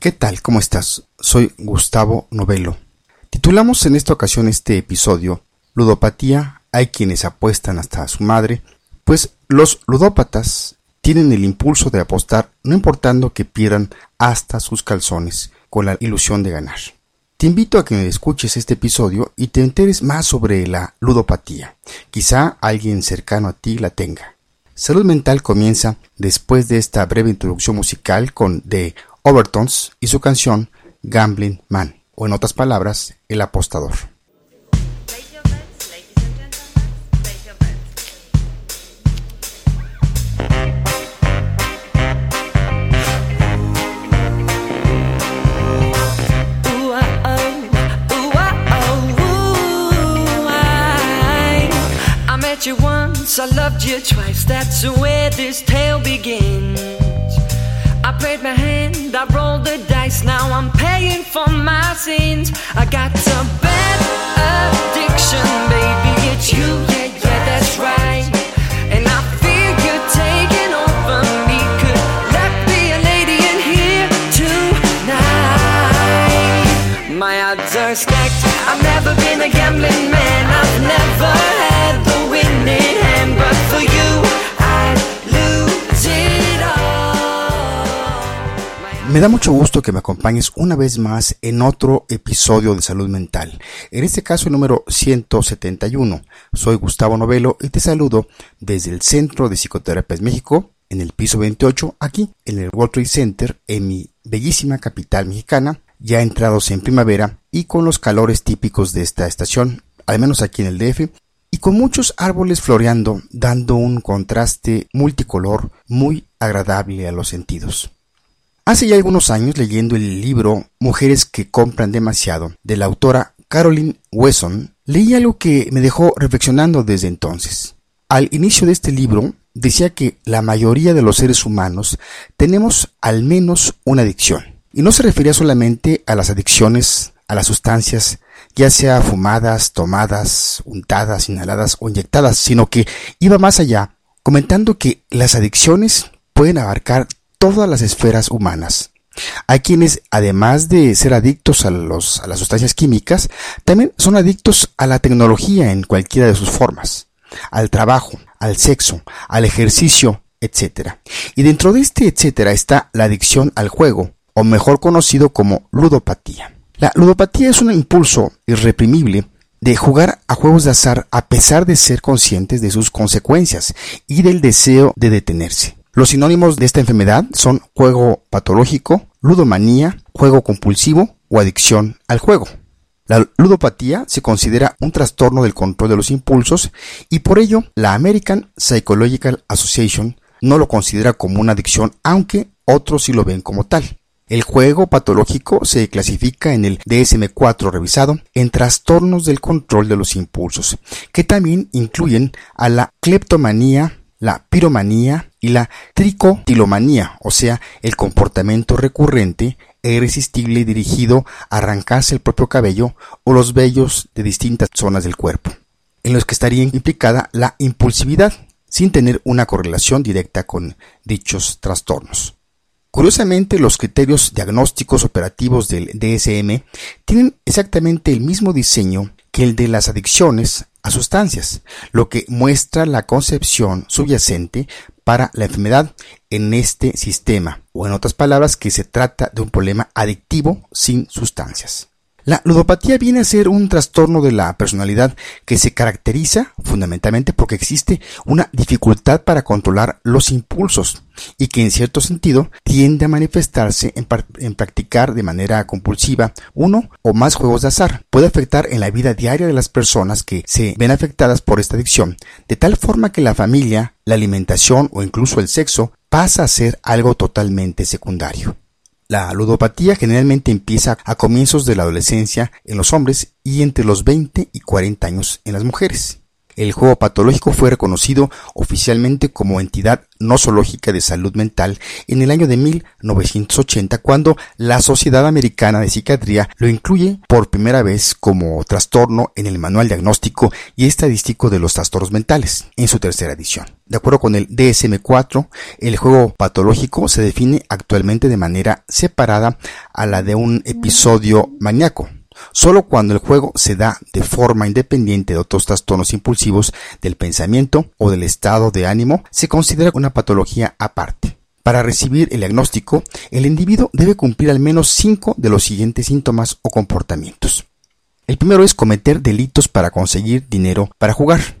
¿Qué tal? ¿Cómo estás? Soy Gustavo Novelo. Titulamos en esta ocasión este episodio Ludopatía, hay quienes apuestan hasta a su madre, pues los ludópatas tienen el impulso de apostar no importando que pierdan hasta sus calzones, con la ilusión de ganar. Te invito a que escuches este episodio y te enteres más sobre la ludopatía. Quizá alguien cercano a ti la tenga. Salud Mental comienza después de esta breve introducción musical con The Overtones y su canción Gambling Man, o en otras palabras, El apostador. you once, I loved you twice. That's where this tale begins. I played my hand, I rolled the dice. Now I'm paying for my sins. I got a bad addiction, baby. It's you, Me da mucho gusto que me acompañes una vez más en otro episodio de Salud Mental, en este caso el número 171. Soy Gustavo Novelo y te saludo desde el Centro de Psicoterapias México, en el piso 28, aquí en el World Trade Center, en mi bellísima capital mexicana, ya entrados en primavera y con los calores típicos de esta estación, al menos aquí en el DF, y con muchos árboles floreando, dando un contraste multicolor muy agradable a los sentidos. Hace ya algunos años, leyendo el libro Mujeres que compran demasiado, de la autora Caroline Wesson, leí algo que me dejó reflexionando desde entonces. Al inicio de este libro, decía que la mayoría de los seres humanos tenemos al menos una adicción. Y no se refería solamente a las adicciones a las sustancias, ya sea fumadas, tomadas, untadas, inhaladas o inyectadas, sino que iba más allá, comentando que las adicciones pueden abarcar todas las esferas humanas. Hay quienes, además de ser adictos a, los, a las sustancias químicas, también son adictos a la tecnología en cualquiera de sus formas, al trabajo, al sexo, al ejercicio, etc. Y dentro de este etcétera está la adicción al juego, o mejor conocido como ludopatía. La ludopatía es un impulso irreprimible de jugar a juegos de azar a pesar de ser conscientes de sus consecuencias y del deseo de detenerse. Los sinónimos de esta enfermedad son juego patológico, ludomanía, juego compulsivo o adicción al juego. La ludopatía se considera un trastorno del control de los impulsos y por ello la American Psychological Association no lo considera como una adicción, aunque otros sí lo ven como tal. El juego patológico se clasifica en el DSM-4 revisado en trastornos del control de los impulsos, que también incluyen a la cleptomanía, la piromanía y la tricotilomanía, o sea, el comportamiento recurrente e irresistible dirigido a arrancarse el propio cabello o los vellos de distintas zonas del cuerpo, en los que estaría implicada la impulsividad, sin tener una correlación directa con dichos trastornos. Curiosamente, los criterios diagnósticos operativos del DSM tienen exactamente el mismo diseño que el de las adicciones a sustancias, lo que muestra la concepción subyacente para la enfermedad en este sistema, o en otras palabras, que se trata de un problema adictivo sin sustancias. La ludopatía viene a ser un trastorno de la personalidad que se caracteriza fundamentalmente porque existe una dificultad para controlar los impulsos y que en cierto sentido tiende a manifestarse en, practicar de manera compulsiva uno o más juegos de azar. Puede afectar en la vida diaria de las personas que se ven afectadas por esta adicción, de tal forma que la familia, la alimentación o incluso el sexo pasa a ser algo totalmente secundario. La ludopatía generalmente empieza a comienzos de la adolescencia en los hombres y entre los 20 y 40 años en las mujeres. El juego patológico fue reconocido oficialmente como entidad nosológica de salud mental en el año de 1980 cuando la Sociedad Americana de Psiquiatría lo incluye por primera vez como trastorno en el Manual Diagnóstico y Estadístico de los Trastornos Mentales en su tercera edición. De acuerdo con el DSM-4, el juego patológico se define actualmente de manera separada a la de un episodio maníaco. Solo cuando el juego se da de forma independiente de otros trastornos impulsivos del pensamiento o del estado de ánimo, se considera una patología aparte. Para recibir el diagnóstico, el individuo debe cumplir al menos cinco de los siguientes síntomas o comportamientos. El primero es cometer delitos para conseguir dinero para jugar.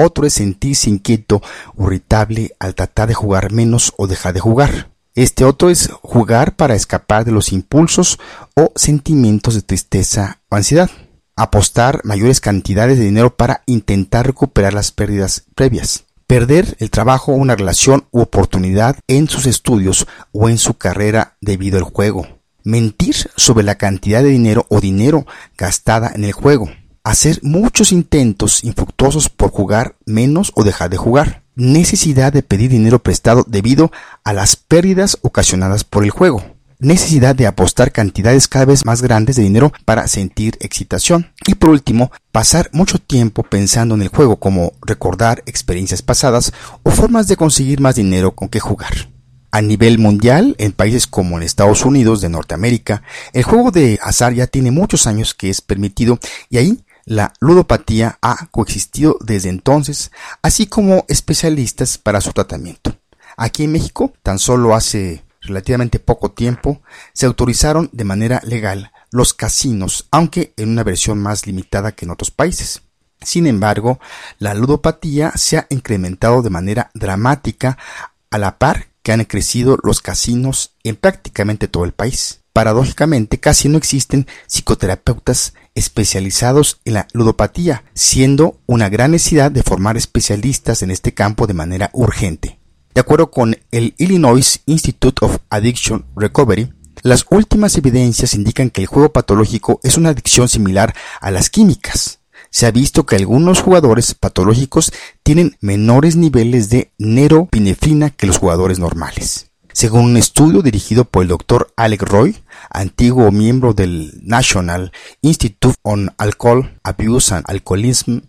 Otro es sentirse inquieto o irritable al tratar de jugar menos o dejar de jugar. Este otro es jugar para escapar de los impulsos o sentimientos de tristeza o ansiedad. Apostar mayores cantidades de dinero para intentar recuperar las pérdidas previas. Perder el trabajo una relación u oportunidad en sus estudios o en su carrera debido al juego. Mentir sobre la cantidad de dinero o dinero gastada en el juego hacer muchos intentos infructuosos por jugar menos o dejar de jugar, necesidad de pedir dinero prestado debido a las pérdidas ocasionadas por el juego, necesidad de apostar cantidades cada vez más grandes de dinero para sentir excitación. Y por último, pasar mucho tiempo pensando en el juego como recordar experiencias pasadas o formas de conseguir más dinero con que jugar. A nivel mundial, en países como en Estados Unidos de Norteamérica, el juego de azar ya tiene muchos años que es permitido y ahí la ludopatía ha coexistido desde entonces, así como especialistas para su tratamiento. Aquí en México, tan solo hace relativamente poco tiempo, se autorizaron de manera legal los casinos, aunque en una versión más limitada que en otros países. Sin embargo, la ludopatía se ha incrementado de manera dramática a la par que han crecido los casinos en prácticamente todo el país. Paradójicamente, casi no existen psicoterapeutas especializados en la ludopatía, siendo una gran necesidad de formar especialistas en este campo de manera urgente. De acuerdo con el Illinois Institute of Addiction Recovery, las últimas evidencias indican que el juego patológico es una adicción similar a las químicas. Se ha visto que algunos jugadores patológicos tienen menores niveles de neuropinefrina que los jugadores normales. Según un estudio dirigido por el Dr. Alec Roy, antiguo miembro del National Institute on Alcohol Abuse and Alcoholism,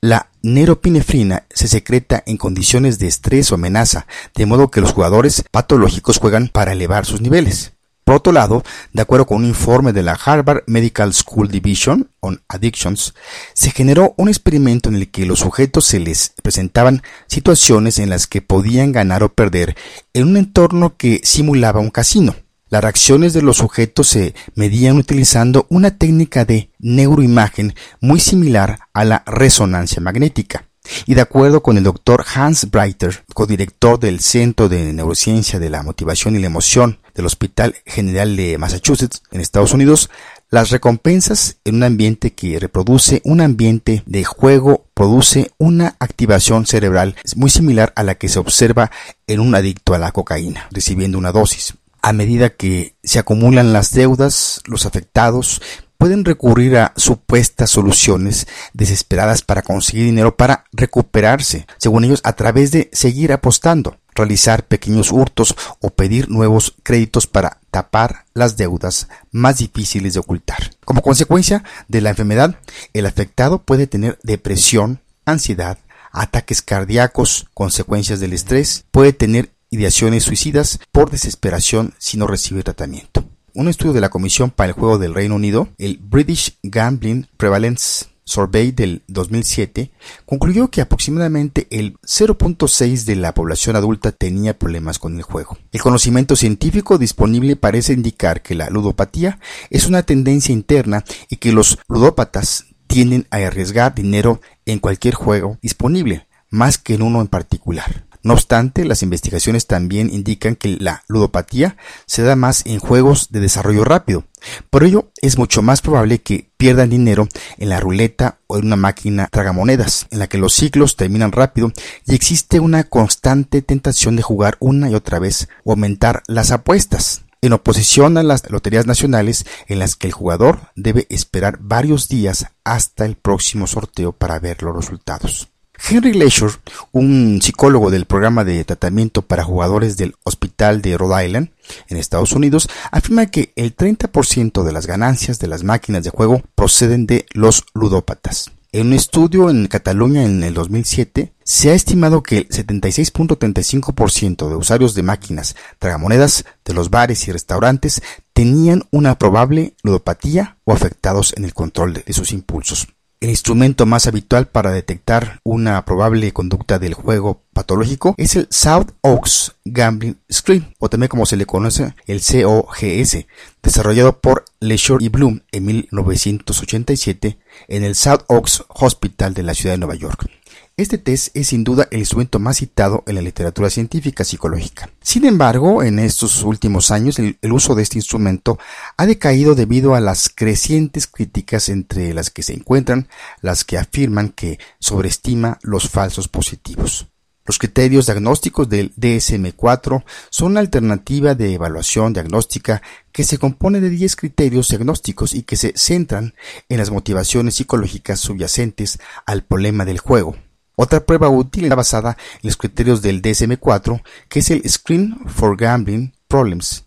la neuropinefrina se secreta en condiciones de estrés o amenaza, de modo que los jugadores patológicos juegan para elevar sus niveles. Por otro lado, de acuerdo con un informe de la Harvard Medical School Division on Addictions, se generó un experimento en el que los sujetos se les presentaban situaciones en las que podían ganar o perder en un entorno que simulaba un casino. Las reacciones de los sujetos se medían utilizando una técnica de neuroimagen muy similar a la resonancia magnética. Y de acuerdo con el doctor Hans Breiter, codirector del Centro de Neurociencia de la Motivación y la Emoción del Hospital General de Massachusetts en Estados Unidos, las recompensas en un ambiente que reproduce un ambiente de juego produce una activación cerebral muy similar a la que se observa en un adicto a la cocaína, recibiendo una dosis. A medida que se acumulan las deudas, los afectados pueden recurrir a supuestas soluciones desesperadas para conseguir dinero para recuperarse, según ellos, a través de seguir apostando, realizar pequeños hurtos o pedir nuevos créditos para tapar las deudas más difíciles de ocultar. Como consecuencia de la enfermedad, el afectado puede tener depresión, ansiedad, ataques cardíacos, consecuencias del estrés, puede tener ideaciones suicidas por desesperación si no recibe tratamiento. Un estudio de la Comisión para el Juego del Reino Unido, el British Gambling Prevalence Survey del 2007, concluyó que aproximadamente el 0.6 de la población adulta tenía problemas con el juego. El conocimiento científico disponible parece indicar que la ludopatía es una tendencia interna y que los ludópatas tienden a arriesgar dinero en cualquier juego disponible, más que en uno en particular. No obstante, las investigaciones también indican que la ludopatía se da más en juegos de desarrollo rápido. Por ello, es mucho más probable que pierdan dinero en la ruleta o en una máquina tragamonedas, en la que los ciclos terminan rápido y existe una constante tentación de jugar una y otra vez o aumentar las apuestas en oposición a las loterías nacionales en las que el jugador debe esperar varios días hasta el próximo sorteo para ver los resultados. Henry Leisure, un psicólogo del programa de tratamiento para jugadores del Hospital de Rhode Island, en Estados Unidos, afirma que el 30% de las ganancias de las máquinas de juego proceden de los ludópatas. En un estudio en Cataluña en el 2007, se ha estimado que el 76.35% de usuarios de máquinas tragamonedas de los bares y restaurantes tenían una probable ludopatía o afectados en el control de sus impulsos. El instrumento más habitual para detectar una probable conducta del juego patológico es el South Oaks Gambling Screen, o también como se le conoce el COGS, desarrollado por Leisure y Bloom en 1987 en el South Oaks Hospital de la ciudad de Nueva York. Este test es sin duda el instrumento más citado en la literatura científica psicológica. Sin embargo, en estos últimos años el, uso de este instrumento ha decaído debido a las crecientes críticas entre las que se encuentran las que afirman que sobreestima los falsos positivos. Los criterios diagnósticos del DSM-4 son una alternativa de evaluación diagnóstica que se compone de 10 criterios diagnósticos y que se centran en las motivaciones psicológicas subyacentes al problema del juego. Otra prueba útil está basada en los criterios del DSM-4, que es el Screen for Gambling Problems.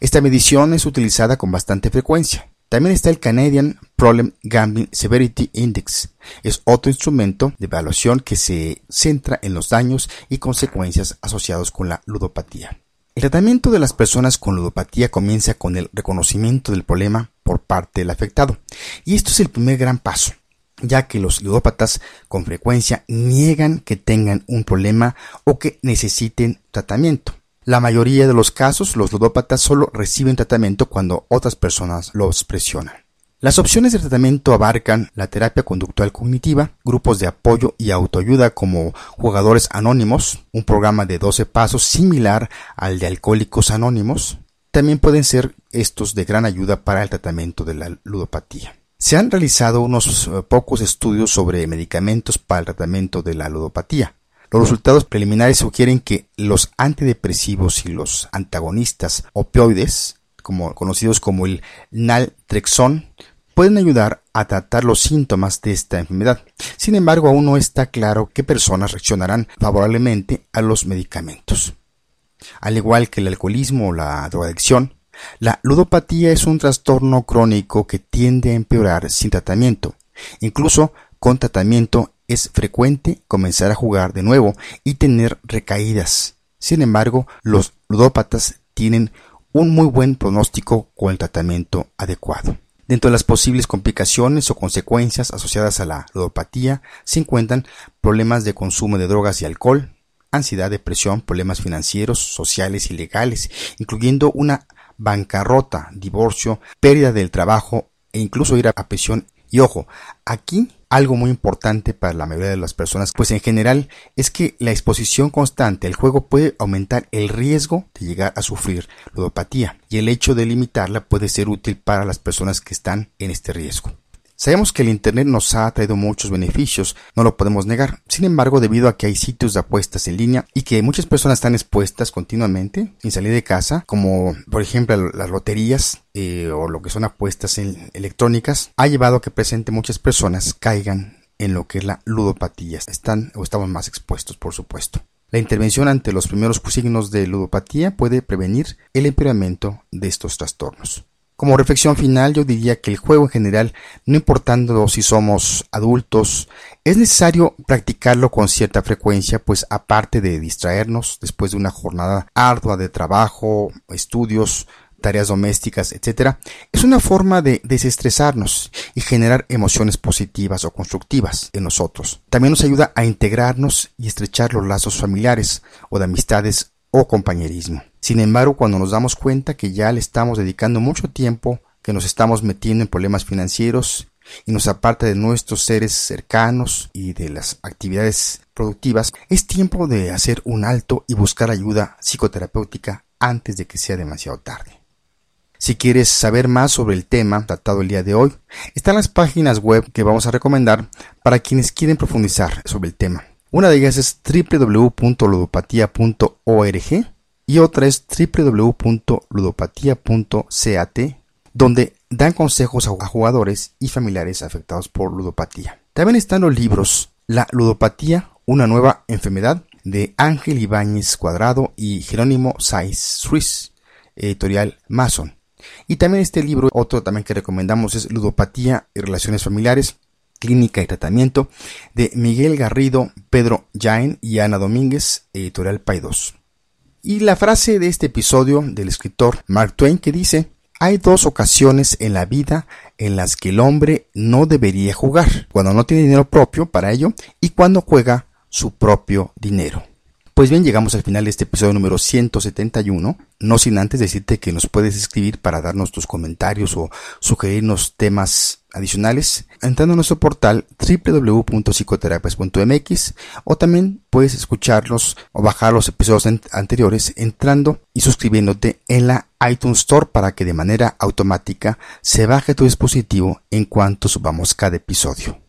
Esta medición es utilizada con bastante frecuencia. También está el Canadian Problem Gambling Severity Index. Es otro instrumento de evaluación que se centra en los daños y consecuencias asociados con la ludopatía. El tratamiento de las personas con ludopatía comienza con el reconocimiento del problema por parte del afectado. Y esto es el primer gran paso ya que los ludópatas con frecuencia niegan que tengan un problema o que necesiten tratamiento. La mayoría de los casos, los ludópatas solo reciben tratamiento cuando otras personas los presionan. Las opciones de tratamiento abarcan la terapia conductual cognitiva, grupos de apoyo y autoayuda como jugadores anónimos, un programa de 12 pasos similar al de alcohólicos anónimos. También pueden ser estos de gran ayuda para el tratamiento de la ludopatía. Se han realizado unos eh, pocos estudios sobre medicamentos para el tratamiento de la ludopatía. Los resultados preliminares sugieren que los antidepresivos y los antagonistas opioides, como, conocidos como el naltrexón, pueden ayudar a tratar los síntomas de esta enfermedad. Sin embargo, aún no está claro qué personas reaccionarán favorablemente a los medicamentos. Al igual que el alcoholismo o la drogadicción, la ludopatía es un trastorno crónico que tiende a empeorar sin tratamiento. Incluso con tratamiento es frecuente comenzar a jugar de nuevo y tener recaídas. Sin embargo, los ludópatas tienen un muy buen pronóstico con el tratamiento adecuado. Dentro de las posibles complicaciones o consecuencias asociadas a la ludopatía se encuentran problemas de consumo de drogas y alcohol, ansiedad, depresión, problemas financieros, sociales y legales, incluyendo una bancarrota, divorcio, pérdida del trabajo e incluso ir a prisión. Y ojo, aquí algo muy importante para la mayoría de las personas, pues en general es que la exposición constante al juego puede aumentar el riesgo de llegar a sufrir ludopatía y el hecho de limitarla puede ser útil para las personas que están en este riesgo. Sabemos que el Internet nos ha traído muchos beneficios, no lo podemos negar. Sin embargo, debido a que hay sitios de apuestas en línea y que muchas personas están expuestas continuamente sin salir de casa, como por ejemplo las loterías eh, o lo que son apuestas electrónicas, ha llevado a que presente muchas personas caigan en lo que es la ludopatía. Están o estamos más expuestos, por supuesto. La intervención ante los primeros signos de ludopatía puede prevenir el empeoramiento de estos trastornos. Como reflexión final, yo diría que el juego en general, no importando si somos adultos, es necesario practicarlo con cierta frecuencia, pues aparte de distraernos después de una jornada ardua de trabajo, estudios, tareas domésticas, etc., es una forma de desestresarnos y generar emociones positivas o constructivas en nosotros. También nos ayuda a integrarnos y estrechar los lazos familiares o de amistades o compañerismo. Sin embargo, cuando nos damos cuenta que ya le estamos dedicando mucho tiempo, que nos estamos metiendo en problemas financieros y nos aparta de nuestros seres cercanos y de las actividades productivas, es tiempo de hacer un alto y buscar ayuda psicoterapéutica antes de que sea demasiado tarde. Si quieres saber más sobre el tema tratado el día de hoy, están las páginas web que vamos a recomendar para quienes quieren profundizar sobre el tema. Una de ellas es www.ludopatía.org y otra es www.ludopatía.cat, donde dan consejos a jugadores y familiares afectados por ludopatía. También están los libros La ludopatía, una nueva enfermedad, de Ángel Ibáñez Cuadrado y Jerónimo Saiz Suiz, editorial Mason. Y también este libro, otro también que recomendamos es Ludopatía y Relaciones Familiares, clínica y tratamiento de Miguel Garrido, Pedro Jaén y Ana Domínguez, editorial Paidós. Y la frase de este episodio del escritor Mark Twain que dice, hay dos ocasiones en la vida en las que el hombre no debería jugar, cuando no tiene dinero propio para ello y cuando juega su propio dinero. Pues bien, llegamos al final de este episodio número 171, no sin antes decirte que nos puedes escribir para darnos tus comentarios o sugerirnos temas adicionales entrando a nuestro portal www.psicoterapias.mx o también puedes escucharlos o bajar los episodios anteriores entrando y suscribiéndote en la iTunes Store para que de manera automática se baje tu dispositivo en cuanto subamos cada episodio.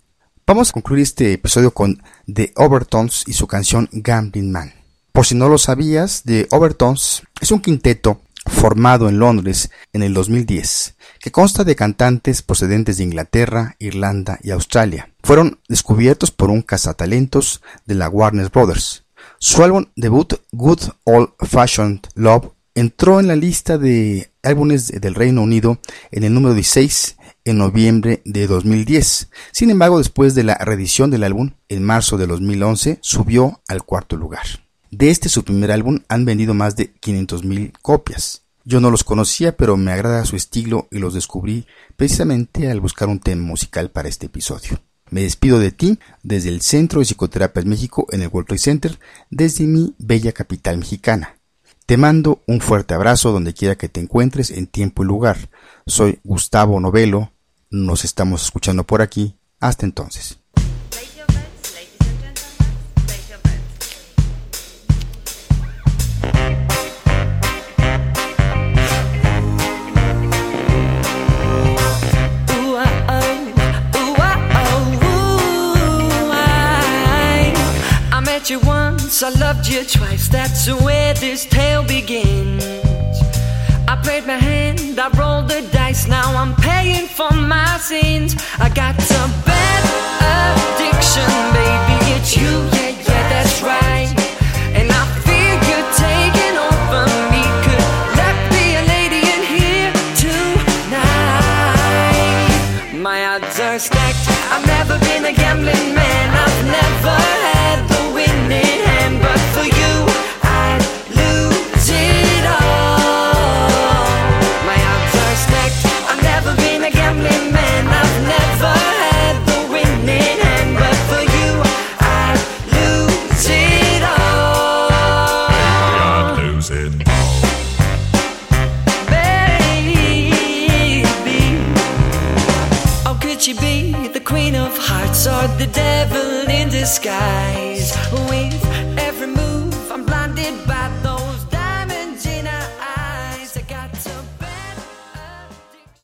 Vamos a concluir este episodio con The Overtones y su canción Gambling Man. Por si no lo sabías, The Overtones es un quinteto formado en Londres en el 2010, que consta de cantantes procedentes de Inglaterra, Irlanda y Australia. Fueron descubiertos por un cazatalentos de la Warner Brothers. Su álbum debut, Good Old Fashioned Love, entró en la lista de álbumes del Reino Unido en el número 16 en noviembre de 2010. Sin embargo, después de la reedición del álbum, en marzo de 2011, subió al cuarto lugar. De este su primer álbum han vendido más de 500.000 copias. Yo no los conocía, pero me agrada su estilo y los descubrí precisamente al buscar un tema musical para este episodio. Me despido de ti desde el Centro de Psicoterapias México en el World Trade Center, desde mi bella capital mexicana. Te mando un fuerte abrazo donde quiera que te encuentres en tiempo y lugar. Soy Gustavo Novelo, nos estamos escuchando por aquí. Hasta entonces. you once, I loved you twice. That's where this tale begins. I played my hand, I rolled the dice. Now I'm paying for my sins. I got a bad addiction, baby. It's you,